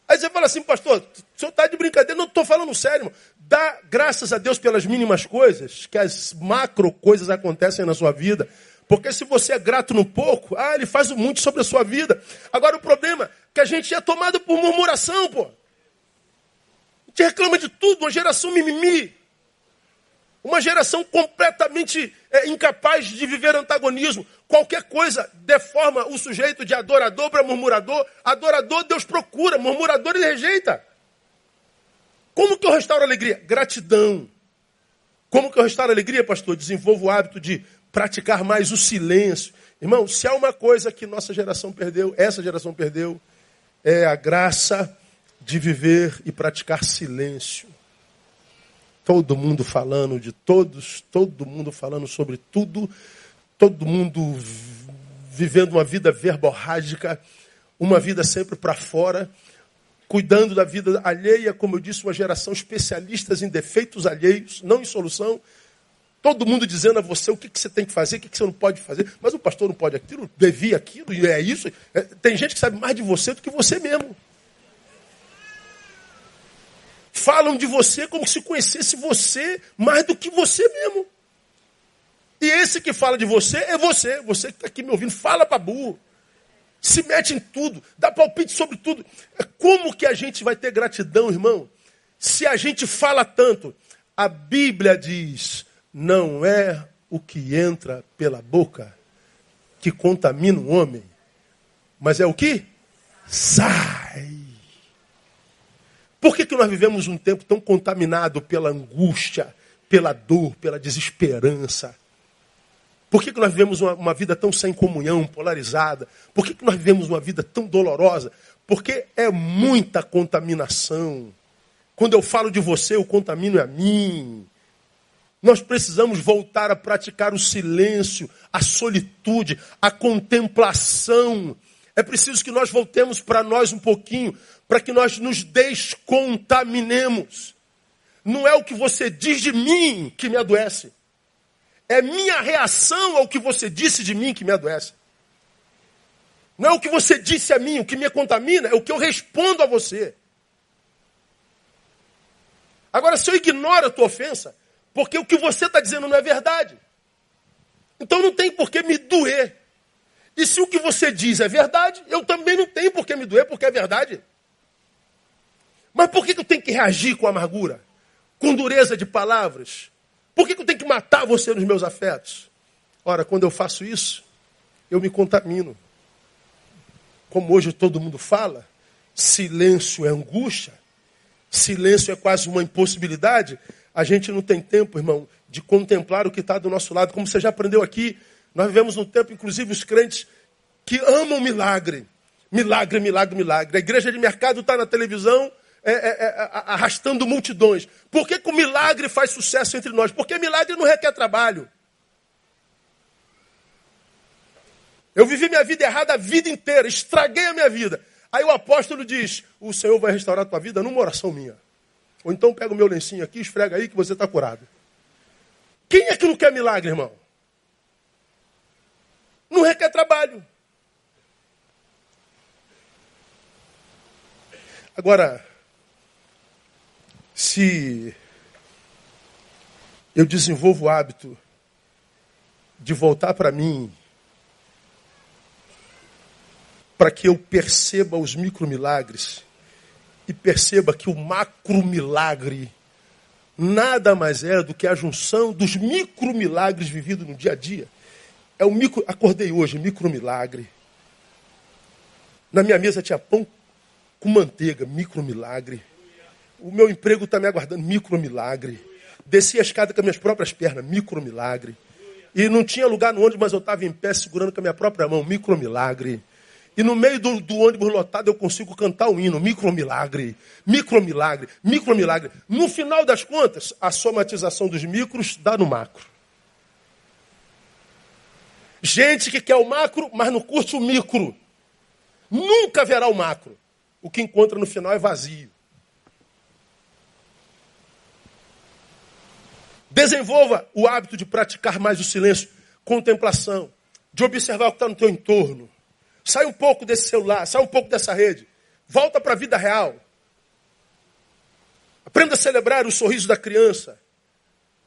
Aí você fala assim, pastor, o senhor está de brincadeira? Não estou falando sério. Irmão. Dá graças a Deus pelas mínimas coisas, que as macro coisas acontecem na sua vida. Porque se você é grato no pouco, ah, ele faz muito sobre a sua vida. Agora o problema é que a gente é tomado por murmuração, pô. Gente reclama de tudo, uma geração mimimi. Uma geração completamente é, incapaz de viver antagonismo. Qualquer coisa deforma o sujeito de adorador para murmurador. Adorador Deus procura, murmurador ele rejeita. Como que eu restauro a alegria? Gratidão. Como que eu restauro a alegria, pastor? Desenvolvo o hábito de praticar mais o silêncio. Irmão, se há uma coisa que nossa geração perdeu, essa geração perdeu, é a graça de viver e praticar silêncio. Todo mundo falando de todos, todo mundo falando sobre tudo, todo mundo vivendo uma vida verborrágica, uma vida sempre para fora, cuidando da vida alheia, como eu disse, uma geração especialistas em defeitos alheios, não em solução. Todo mundo dizendo a você o que, que você tem que fazer, o que, que você não pode fazer. Mas o pastor não pode aquilo, devia aquilo, e é isso. É, tem gente que sabe mais de você do que você mesmo. Falam de você como se conhecesse você mais do que você mesmo. E esse que fala de você é você. Você que está aqui me ouvindo, fala para burro. Se mete em tudo, dá palpite sobre tudo. Como que a gente vai ter gratidão, irmão? Se a gente fala tanto. A Bíblia diz: não é o que entra pela boca que contamina o homem, mas é o que sai. Por que, que nós vivemos um tempo tão contaminado pela angústia, pela dor, pela desesperança? Por que, que nós vivemos uma, uma, vida tão sem comunhão, polarizada? Por que, que nós vivemos uma vida tão dolorosa? Porque é muita contaminação. Quando eu falo de você, o contamino a mim. Nós precisamos voltar a praticar o silêncio, a solitude, a contemplação. É preciso que nós voltemos para nós um pouquinho, para que nós nos descontaminemos. Não é o que você diz de mim que me adoece. É minha reação ao que você disse de mim que me adoece. Não é o que você disse a mim, o que me contamina, é o que eu respondo a você. Agora, se eu ignoro a tua ofensa, porque o que você está dizendo não é verdade, então não tem por que me doer. E se o que você diz é verdade, eu também não tenho por que me doer, porque é verdade. Mas por que eu tenho que reagir com amargura? Com dureza de palavras? Por que eu tenho que matar você nos meus afetos? Ora, quando eu faço isso, eu me contamino. Como hoje todo mundo fala, silêncio é angústia, silêncio é quase uma impossibilidade. A gente não tem tempo, irmão, de contemplar o que está do nosso lado. Como você já aprendeu aqui, nós vivemos um tempo, inclusive os crentes, que amam milagre. Milagre, milagre, milagre. A igreja de mercado está na televisão, é, é, é, arrastando multidões. Por que, que o milagre faz sucesso entre nós? Porque milagre não requer trabalho. Eu vivi minha vida errada a vida inteira, estraguei a minha vida. Aí o apóstolo diz: O Senhor vai restaurar a tua vida numa oração minha. Ou então pega o meu lencinho aqui, esfrega aí que você está curado. Quem é que não quer milagre, irmão? Não requer trabalho. Agora, se eu desenvolvo o hábito de voltar para mim, para que eu perceba os micromilagres e perceba que o macromilagre nada mais é do que a junção dos micromilagres vividos no dia a dia. É o micro, acordei hoje, micromilagre. Na minha mesa tinha pão com manteiga, micromilagre. O meu emprego está me aguardando, micro milagre. Desci a escada com as minhas próprias pernas, micro milagre. E não tinha lugar no ônibus, mas eu estava em pé segurando com a minha própria mão, micro milagre. E no meio do, do, ônibus lotado eu consigo cantar o hino, micro milagre, micro milagre, micro milagre. No final das contas, a somatização dos micros dá no macro. Gente que quer o macro, mas não curte o micro. Nunca verá o macro. O que encontra no final é vazio. Desenvolva o hábito de praticar mais o silêncio, contemplação, de observar o que está no teu entorno. Sai um pouco desse celular, sai um pouco dessa rede. Volta para a vida real. Aprenda a celebrar o sorriso da criança,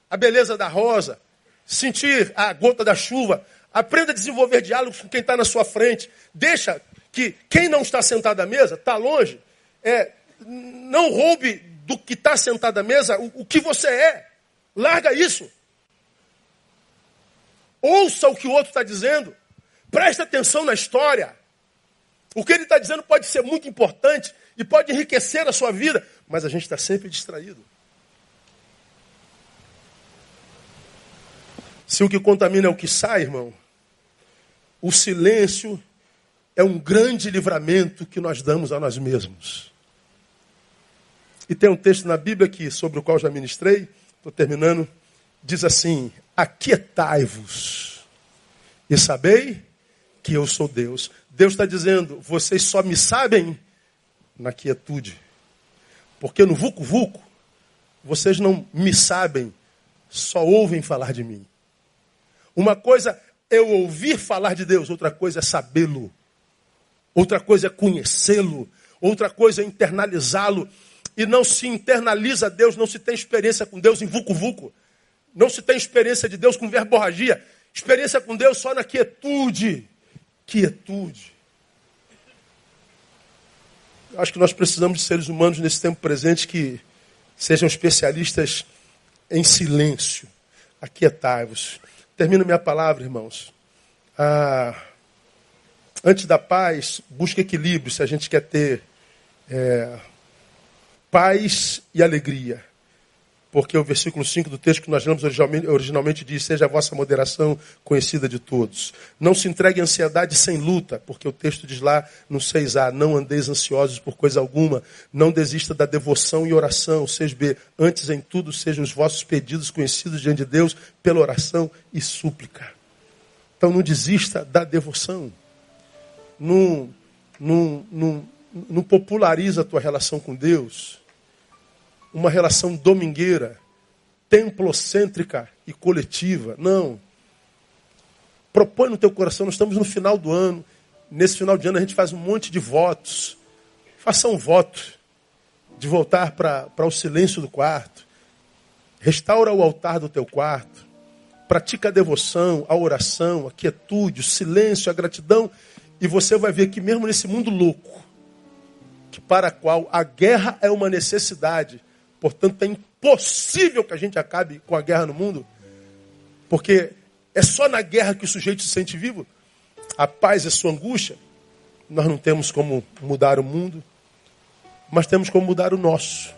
a beleza da rosa, sentir a gota da chuva. Aprenda a desenvolver diálogos com quem está na sua frente. Deixa que quem não está sentado à mesa, está longe, é, não roube do que está sentado à mesa o, o que você é. Larga isso. Ouça o que o outro está dizendo. Preste atenção na história. O que ele está dizendo pode ser muito importante e pode enriquecer a sua vida, mas a gente está sempre distraído. Se o que contamina é o que sai, irmão, o silêncio é um grande livramento que nós damos a nós mesmos. E tem um texto na Bíblia aqui, sobre o qual já ministrei, estou terminando, diz assim: Aquietai-vos e sabei que eu sou Deus. Deus está dizendo: vocês só me sabem na quietude. Porque no vulco-vulco, vocês não me sabem, só ouvem falar de mim. Uma coisa é eu ouvir falar de Deus, outra coisa é sabê-lo. Outra coisa é conhecê-lo, outra coisa é internalizá-lo e não se internaliza Deus, não se tem experiência com Deus em vucu-vucu. Não se tem experiência de Deus com verborragia. Experiência com Deus só na quietude. Quietude. Acho que nós precisamos de seres humanos nesse tempo presente que sejam especialistas em silêncio. Aquietai-vos. Termino minha palavra, irmãos. Ah, antes da paz, busque equilíbrio se a gente quer ter é, paz e alegria. Porque o versículo 5 do texto que nós lemos originalmente, originalmente diz: Seja a vossa moderação conhecida de todos. Não se entregue à ansiedade sem luta, porque o texto diz lá no 6a: Não andeis ansiosos por coisa alguma, não desista da devoção e oração. 6b: Antes em tudo sejam os vossos pedidos conhecidos diante de Deus pela oração e súplica. Então não desista da devoção. Não, não, não, não populariza a tua relação com Deus uma relação domingueira, templocêntrica e coletiva. Não. Propõe no teu coração, nós estamos no final do ano. Nesse final de ano a gente faz um monte de votos. Faça um voto de voltar para o silêncio do quarto. Restaura o altar do teu quarto. Pratica a devoção, a oração, a quietude, o silêncio, a gratidão. E você vai ver que mesmo nesse mundo louco, que para qual a guerra é uma necessidade, Portanto, é impossível que a gente acabe com a guerra no mundo, porque é só na guerra que o sujeito se sente vivo. A paz é sua angústia. Nós não temos como mudar o mundo, mas temos como mudar o nosso.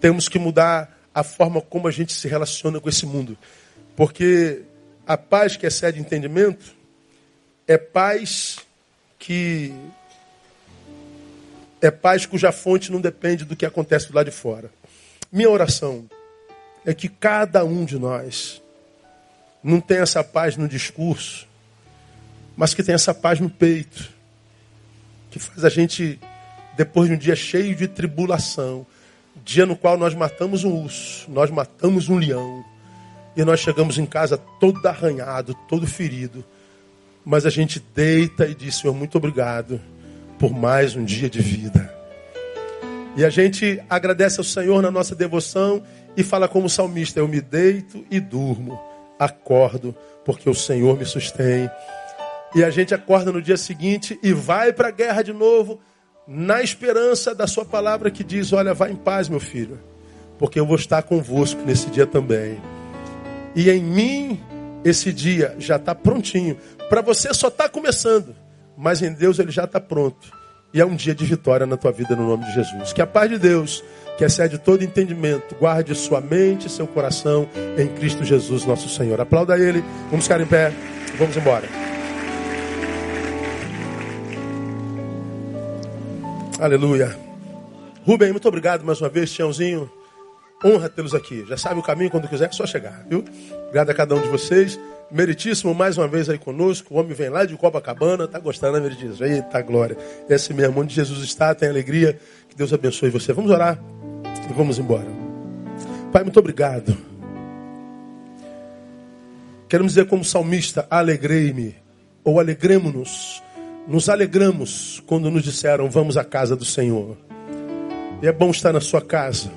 Temos que mudar a forma como a gente se relaciona com esse mundo. Porque a paz que excede entendimento é paz que é paz cuja fonte não depende do que acontece lado de fora. Minha oração é que cada um de nós não tenha essa paz no discurso, mas que tenha essa paz no peito, que faz a gente, depois de um dia cheio de tribulação, dia no qual nós matamos um urso, nós matamos um leão, e nós chegamos em casa todo arranhado, todo ferido, mas a gente deita e diz: Senhor, muito obrigado por mais um dia de vida. E a gente agradece ao Senhor na nossa devoção e fala como salmista: Eu me deito e durmo, acordo, porque o Senhor me sustém. E a gente acorda no dia seguinte e vai para a guerra de novo, na esperança da Sua palavra que diz: Olha, vá em paz, meu filho, porque eu vou estar convosco nesse dia também. E em mim, esse dia já está prontinho. Para você só está começando mas em Deus ele já está pronto. E é um dia de vitória na tua vida no nome de Jesus. Que a paz de Deus, que excede todo entendimento, guarde sua mente e seu coração em Cristo Jesus, nosso Senhor. Aplauda ele. Vamos ficar em pé. Vamos embora. Aleluia. Rubem, muito obrigado mais uma vez, Tiãozinho. Honra tê-los aqui. Já sabe o caminho quando quiser, é só chegar, viu? Obrigado a cada um de vocês. Meritíssimo, mais uma vez aí conosco. O homem vem lá de Copacabana. Tá gostando, né, Meritíssimo? Eita, glória. Esse mesmo, onde Jesus está, tem alegria. Que Deus abençoe você. Vamos orar e vamos embora. Pai, muito obrigado. Queremos dizer como salmista, alegrei-me, ou alegremos-nos. Nos alegramos quando nos disseram, vamos à casa do Senhor. E é bom estar na sua casa.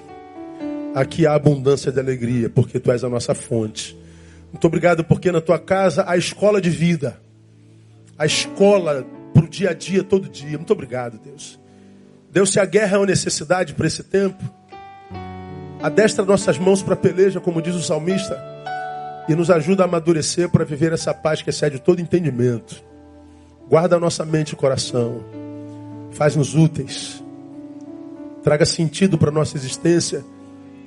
Aqui há abundância de alegria, porque tu és a nossa fonte. Muito obrigado porque na tua casa há escola de vida. A escola para o dia a dia, todo dia. Muito obrigado, Deus. Deus, se a guerra é uma necessidade para esse tempo, adestra nossas mãos para a peleja, como diz o salmista, e nos ajuda a amadurecer para viver essa paz que excede todo entendimento. Guarda a nossa mente e coração. Faz-nos úteis. Traga sentido para a nossa existência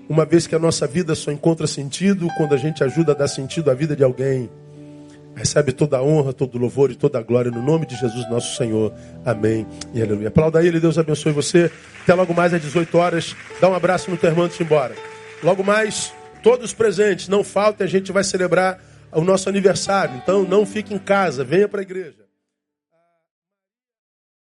uma vez que a nossa vida só encontra sentido quando a gente ajuda a dar sentido à vida de alguém. Recebe toda a honra, todo o louvor e toda a glória no nome de Jesus nosso Senhor. Amém e aleluia. Aplauda ele, Deus abençoe você. Até logo mais às 18 horas. Dá um abraço no teu irmão antes de ir embora. Logo mais, todos presentes, não faltem, a gente vai celebrar o nosso aniversário. Então não fique em casa, venha para a igreja.